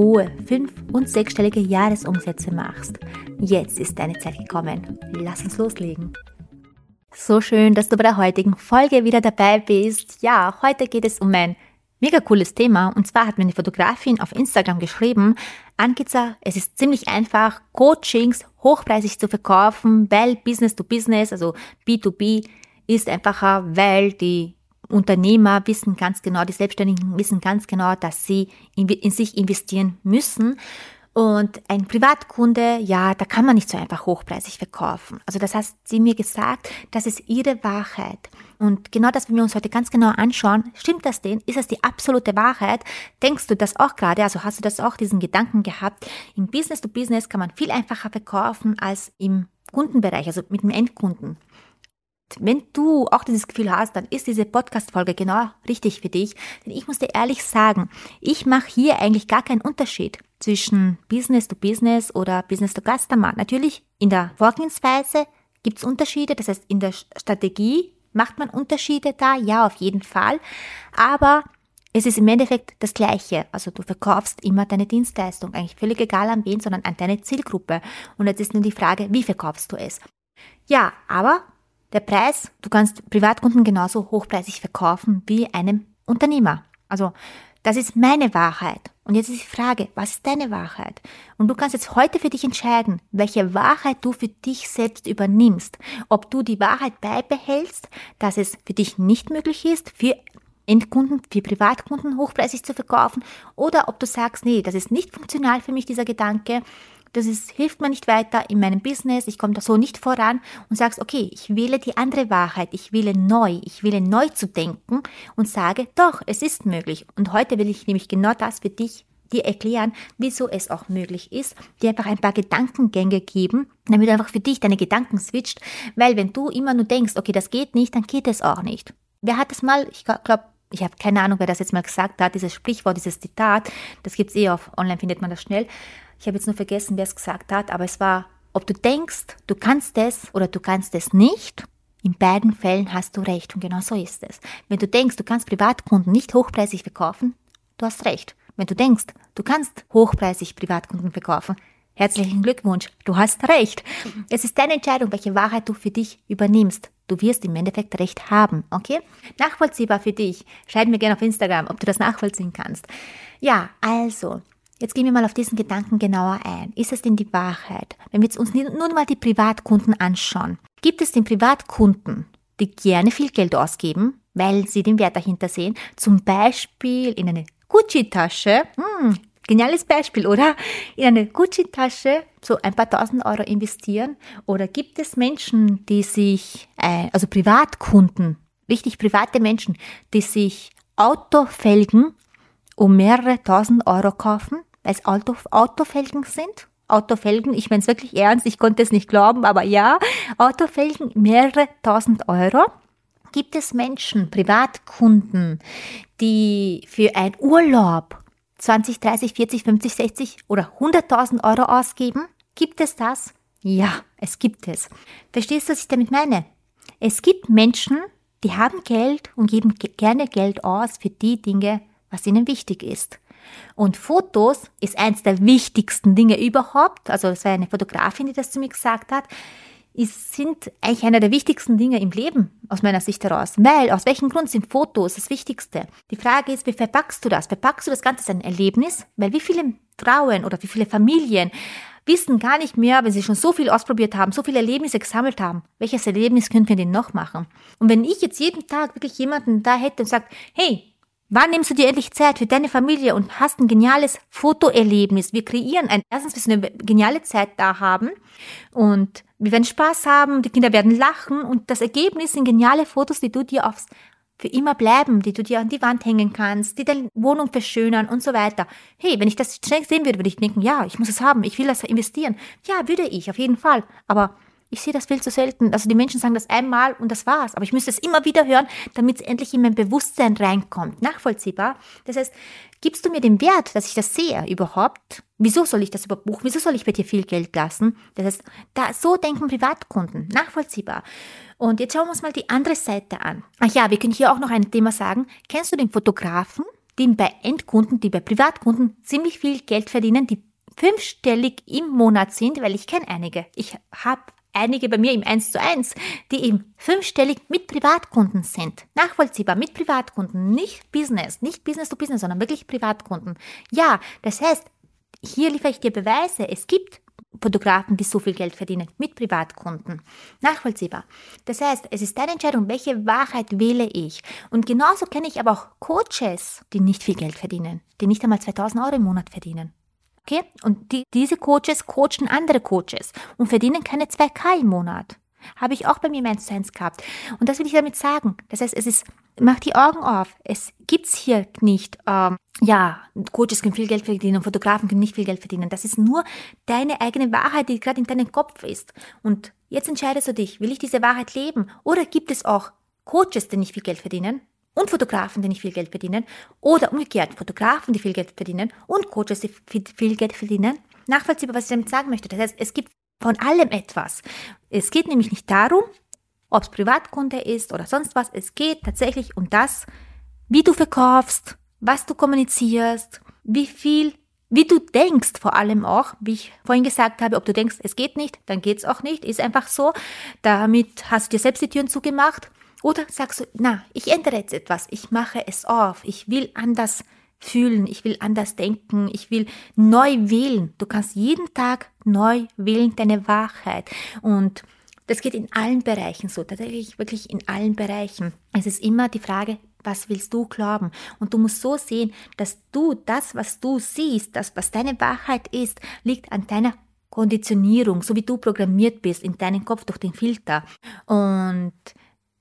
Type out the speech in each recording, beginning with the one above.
hohe fünf- und sechsstellige Jahresumsätze machst. Jetzt ist deine Zeit gekommen. Lass uns loslegen. So schön, dass du bei der heutigen Folge wieder dabei bist. Ja, heute geht es um ein mega cooles Thema. Und zwar hat mir eine Fotografin auf Instagram geschrieben, Ankiza, es ist ziemlich einfach, Coachings hochpreisig zu verkaufen, weil Business to Business, also B2B, ist einfacher, weil die Unternehmer wissen ganz genau, die Selbstständigen wissen ganz genau, dass sie in, in, sich investieren müssen. Und ein Privatkunde, ja, da kann man nicht so einfach hochpreisig verkaufen. Also das heißt, sie mir gesagt, das ist ihre Wahrheit. Und genau das, wenn wir uns heute ganz genau anschauen, stimmt das denn? Ist das die absolute Wahrheit? Denkst du das auch gerade? Also hast du das auch diesen Gedanken gehabt? Im Business to Business kann man viel einfacher verkaufen als im Kundenbereich, also mit dem Endkunden. Wenn du auch dieses Gefühl hast, dann ist diese Podcast-Folge genau richtig für dich. Denn ich muss dir ehrlich sagen, ich mache hier eigentlich gar keinen Unterschied zwischen Business to Business oder Business to Customer. Natürlich in der Vorgehensweise gibt es Unterschiede, das heißt in der Strategie macht man Unterschiede da, ja, auf jeden Fall. Aber es ist im Endeffekt das Gleiche. Also du verkaufst immer deine Dienstleistung, eigentlich völlig egal an wen, sondern an deine Zielgruppe. Und jetzt ist nur die Frage, wie verkaufst du es? Ja, aber der Preis, du kannst Privatkunden genauso hochpreisig verkaufen wie einem Unternehmer. Also das ist meine Wahrheit. Und jetzt ist die Frage, was ist deine Wahrheit? Und du kannst jetzt heute für dich entscheiden, welche Wahrheit du für dich selbst übernimmst. Ob du die Wahrheit beibehältst, dass es für dich nicht möglich ist, für Endkunden, für Privatkunden hochpreisig zu verkaufen, oder ob du sagst, nee, das ist nicht funktional für mich, dieser Gedanke, das ist, hilft mir nicht weiter in meinem Business, ich komme da so nicht voran und sagst, okay, ich wähle die andere Wahrheit, ich wähle neu, ich wähle neu zu denken und sage, doch, es ist möglich. Und heute will ich nämlich genau das für dich dir erklären, wieso es auch möglich ist, dir einfach ein paar Gedankengänge geben, damit du einfach für dich deine Gedanken switcht, weil wenn du immer nur denkst, okay, das geht nicht, dann geht es auch nicht. Wer hat das mal, ich glaube, ich habe keine Ahnung, wer das jetzt mal gesagt hat, dieses Sprichwort, dieses Zitat, das gibt's eh auf online, findet man das schnell. Ich habe jetzt nur vergessen, wer es gesagt hat, aber es war, ob du denkst, du kannst es oder du kannst es nicht, in beiden Fällen hast du recht und genau so ist es. Wenn du denkst, du kannst Privatkunden nicht hochpreisig verkaufen, du hast recht. Wenn du denkst, du kannst hochpreisig Privatkunden verkaufen, herzlichen Glückwunsch, du hast recht. Es ist deine Entscheidung, welche Wahrheit du für dich übernimmst. Du wirst im Endeffekt recht haben, okay? Nachvollziehbar für dich. Schreib mir gerne auf Instagram, ob du das nachvollziehen kannst. Ja, also, Jetzt gehen wir mal auf diesen Gedanken genauer ein. Ist es denn die Wahrheit? Wenn wir jetzt uns nur mal die Privatkunden anschauen. Gibt es den Privatkunden, die gerne viel Geld ausgeben, weil sie den Wert dahinter sehen? Zum Beispiel in eine Gucci-Tasche. Hm, geniales Beispiel, oder? In eine Gucci-Tasche so ein paar tausend Euro investieren? Oder gibt es Menschen, die sich, äh, also Privatkunden, richtig private Menschen, die sich Autofelgen um mehrere tausend Euro kaufen? Weil es Auto, Autofelgen sind. Autofelgen, ich meine es wirklich ernst, ich konnte es nicht glauben, aber ja, Autofelgen mehrere tausend Euro. Gibt es Menschen, Privatkunden, die für einen Urlaub 20, 30, 40, 50, 60 oder 100.000 Euro ausgeben? Gibt es das? Ja, es gibt es. Verstehst du, was ich damit meine? Es gibt Menschen, die haben Geld und geben gerne Geld aus für die Dinge, was ihnen wichtig ist. Und Fotos ist eins der wichtigsten Dinge überhaupt. Also es war eine Fotografin, die das zu mir gesagt hat. Es sind eigentlich einer der wichtigsten Dinge im Leben aus meiner Sicht heraus. Weil, aus welchem Grund sind Fotos das Wichtigste? Die Frage ist, wie verpackst du das? Verpackst du das Ganze als ein Erlebnis? Weil wie viele Frauen oder wie viele Familien wissen gar nicht mehr, wenn sie schon so viel ausprobiert haben, so viele Erlebnisse gesammelt haben, welches Erlebnis können wir denn noch machen? Und wenn ich jetzt jeden Tag wirklich jemanden da hätte und sagt, hey, Wann nimmst du dir endlich Zeit für deine Familie und hast ein geniales Fotoerlebnis? Wir kreieren ein, erstens, wir eine geniale Zeit da haben und wir werden Spaß haben, die Kinder werden lachen und das Ergebnis sind geniale Fotos, die du dir aufs, für immer bleiben, die du dir an die Wand hängen kannst, die deine Wohnung verschönern und so weiter. Hey, wenn ich das schnell sehen würde, würde ich denken, ja, ich muss es haben, ich will das investieren. Ja, würde ich, auf jeden Fall. Aber Ich sehe das viel zu selten. Also die Menschen sagen das einmal und das war's. Aber ich müsste es immer wieder hören, damit es endlich in mein Bewusstsein reinkommt. Nachvollziehbar. Das heißt, gibst du mir den Wert, dass ich das sehe überhaupt? Wieso soll ich das überbuchen? Wieso soll ich bei dir viel Geld lassen? Das heißt, da, so denken Privatkunden. Nachvollziehbar. Und jetzt schauen wir uns mal die andere Seite an. Ach ja, wir können hier auch noch ein Thema sagen. Kennst du den Fotografen, die bei Endkunden, die bei Privatkunden ziemlich viel Geld verdienen, die fünfstellig im Monat sind, weil ich kenne einige. Ich habe einige bei mir im 1 zu 1, die eben fünfstellig mit Privatkunden sind. Nachvollziehbar mit Privatkunden, nicht Business, nicht Business to Business, sondern wirklich Privatkunden. Ja, das heißt, hier liefere ich dir Beweise. Es gibt Fotografen, die so viel Geld verdienen mit Privatkunden. Nachvollziehbar. Das heißt, es ist deine Entscheidung, welche Wahrheit wähle ich. Und genauso kenne ich aber auch Coaches, die nicht viel Geld verdienen, die nicht einmal 2000 Euro im Monat verdienen. Okay? Und die, diese Coaches coachen andere Coaches und verdienen keine 2K im Monat. Habe ich auch bei mir im 1 gehabt. Und das will ich damit sagen. Das heißt, es ist, mach die Augen auf. Es gibt's hier nicht, ähm, ja, Coaches können viel Geld verdienen, Fotografen können nicht viel Geld verdienen. Das ist nur deine eigene Wahrheit, die gerade in deinem Kopf ist. Und jetzt entscheidest du dich, will ich diese Wahrheit leben? Oder gibt es auch Coaches, die nicht viel Geld verdienen? Und Fotografen, die nicht viel Geld verdienen, oder umgekehrt Fotografen, die viel Geld verdienen und Coaches, die viel Geld verdienen. Nachvollziehbar, was ich damit sagen möchte. Das heißt, es gibt von allem etwas. Es geht nämlich nicht darum, ob es Privatkunde ist oder sonst was. Es geht tatsächlich um das, wie du verkaufst, was du kommunizierst, wie viel, wie du denkst vor allem auch, wie ich vorhin gesagt habe, ob du denkst, es geht nicht, dann geht es auch nicht, ist einfach so. Damit hast du dir selbst die Türen zugemacht. Oder sagst du, na, ich ändere jetzt etwas, ich mache es auf, ich will anders fühlen, ich will anders denken, ich will neu wählen. Du kannst jeden Tag neu wählen deine Wahrheit. Und das geht in allen Bereichen so, tatsächlich wirklich in allen Bereichen. Es ist immer die Frage, was willst du glauben? Und du musst so sehen, dass du das, was du siehst, das, was deine Wahrheit ist, liegt an deiner Konditionierung, so wie du programmiert bist in deinem Kopf durch den Filter. Und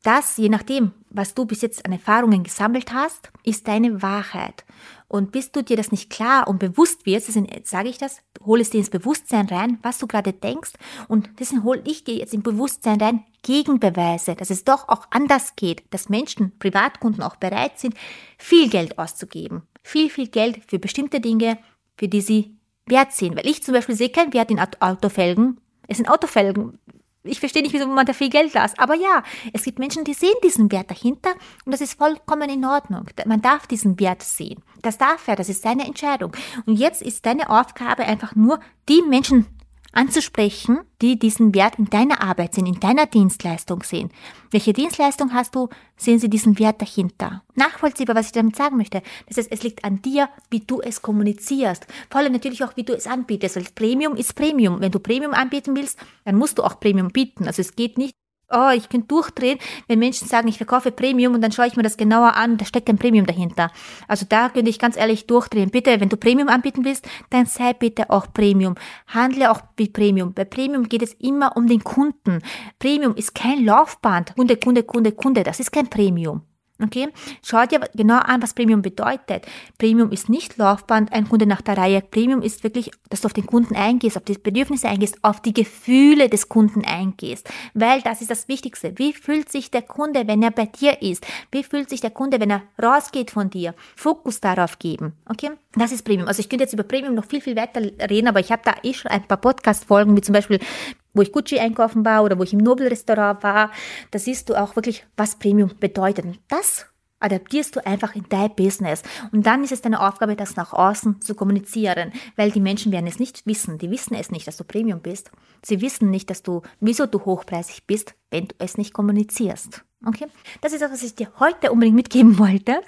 das, je nachdem, was du bis jetzt an Erfahrungen gesammelt hast, ist deine Wahrheit. Und bis du dir das nicht klar und bewusst wirst, deswegen sage ich das, hol es dir ins Bewusstsein rein, was du gerade denkst. Und deswegen hole ich dir jetzt im Bewusstsein rein Gegenbeweise, dass es doch auch anders geht, dass Menschen, Privatkunden auch bereit sind, viel Geld auszugeben. Viel, viel Geld für bestimmte Dinge, für die sie wert sind. Weil ich zum Beispiel sehe keinen Wert in Autofelgen. Es sind Autofelgen ich verstehe nicht, wieso man da viel Geld lässt. Aber ja, es gibt Menschen, die sehen diesen Wert dahinter und das ist vollkommen in Ordnung. Man darf diesen Wert sehen. Das darf er, das ist seine Entscheidung. Und jetzt ist deine Aufgabe einfach nur, die Menschen anzusprechen, die diesen Wert in deiner Arbeit sehen, in deiner Dienstleistung sehen. Welche Dienstleistung hast du, sehen sie diesen Wert dahinter. Nachvollziehbar, was ich damit sagen möchte. Das heißt, es liegt an dir, wie du es kommunizierst. Vor allem natürlich auch, wie du es anbietest. Weil Premium ist Premium. Wenn du Premium anbieten willst, dann musst du auch Premium bieten. Also es geht nicht oh, ich könnte durchdrehen, wenn Menschen sagen, ich verkaufe Premium und dann schaue ich mir das genauer an, da steckt ein Premium dahinter. Also da könnte ich ganz ehrlich durchdrehen. Bitte, wenn du Premium anbieten willst, dann sei bitte auch Premium. Handle auch wie Premium. Bei Premium geht es immer um den Kunden. Premium ist kein Laufband. Kunde, Kunde, Kunde, Kunde. Das ist kein Premium. Okay? Schau dir genau an, was Premium bedeutet. Premium ist nicht Laufband, ein Kunde nach der Reihe. Premium ist wirklich, dass du auf den Kunden eingehst, auf die Bedürfnisse eingehst, auf die Gefühle des Kunden eingehst. Weil das ist das Wichtigste. Wie fühlt sich der Kunde, wenn er bei dir ist? Wie fühlt sich der Kunde, wenn er rausgeht von dir? Fokus darauf geben. Okay? Das ist Premium. Also ich könnte jetzt über Premium noch viel, viel weiter reden, aber ich habe da eh schon ein paar Podcast-Folgen, wie zum Beispiel wo ich Gucci einkaufen war oder wo ich im Nobelrestaurant war, da siehst du auch wirklich, was Premium bedeutet. Und das adaptierst du einfach in dein Business. Und dann ist es deine Aufgabe, das nach außen zu kommunizieren, weil die Menschen werden es nicht wissen. Die wissen es nicht, dass du Premium bist. Sie wissen nicht, dass du, wieso du hochpreisig bist, wenn du es nicht kommunizierst. Okay? Das ist das, was ich dir heute unbedingt mitgeben wollte.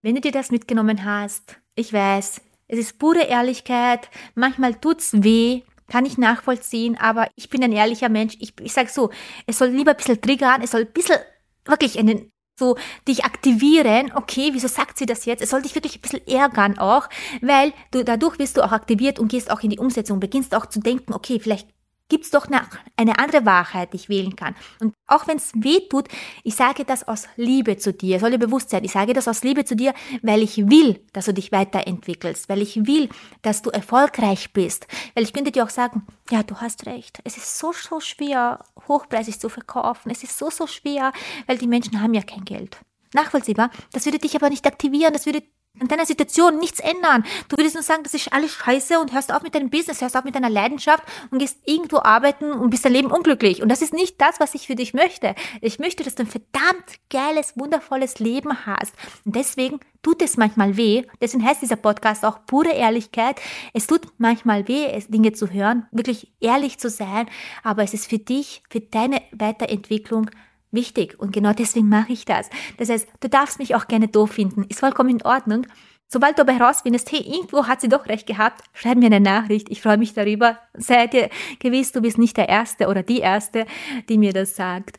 Wenn du dir das mitgenommen hast, ich weiß, es ist pure Ehrlichkeit. Manchmal tut's weh, kann ich nachvollziehen, aber ich bin ein ehrlicher Mensch. Ich, ich sage so, es soll lieber ein bisschen triggern, es soll ein bisschen wirklich einen so dich aktivieren, okay, wieso sagt sie das jetzt? Es soll dich wirklich ein bisschen ärgern auch, weil du dadurch wirst du auch aktiviert und gehst auch in die Umsetzung, beginnst auch zu denken, okay, vielleicht gibt es doch eine, eine andere Wahrheit, die ich wählen kann. Und auch wenn es weh tut, ich sage das aus Liebe zu dir, soll dir bewusst sein, ich sage das aus Liebe zu dir, weil ich will, dass du dich weiterentwickelst, weil ich will, dass du erfolgreich bist, weil ich könnte dir auch sagen, ja, du hast recht, es ist so, so schwer, hochpreisig zu verkaufen, es ist so, so schwer, weil die Menschen haben ja kein Geld. Nachvollziehbar, das würde dich aber nicht aktivieren, das würde an deiner Situation nichts ändern. Du würdest nur sagen, das ist alles scheiße und hörst auf mit deinem Business, hörst auf mit deiner Leidenschaft und gehst irgendwo arbeiten und bist dein Leben unglücklich. Und das ist nicht das, was ich für dich möchte. Ich möchte, dass du ein verdammt geiles, wundervolles Leben hast. Und deswegen tut es manchmal weh. Deswegen heißt dieser Podcast auch pure Ehrlichkeit. Es tut manchmal weh, Dinge zu hören, wirklich ehrlich zu sein. Aber es ist für dich, für deine Weiterentwicklung wichtig und genau deswegen mache ich das. Das heißt, du darfst mich auch gerne doof finden, ist vollkommen in Ordnung. Sobald du aber herausfindest, hey, irgendwo hat sie doch recht gehabt, schreib mir eine Nachricht. Ich freue mich darüber. Sei dir gewiss, du bist nicht der Erste oder die Erste, die mir das sagt.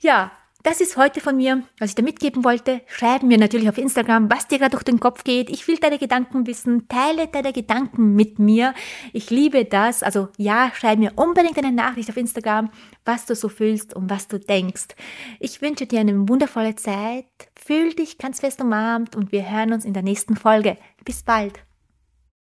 Ja, das ist heute von mir, was ich da mitgeben wollte. Schreib mir natürlich auf Instagram, was dir gerade durch den Kopf geht. Ich will deine Gedanken wissen. Teile deine Gedanken mit mir. Ich liebe das. Also ja, schreib mir unbedingt eine Nachricht auf Instagram, was du so fühlst und was du denkst. Ich wünsche dir eine wundervolle Zeit. Fühl dich ganz fest umarmt und wir hören uns in der nächsten Folge. Bis bald.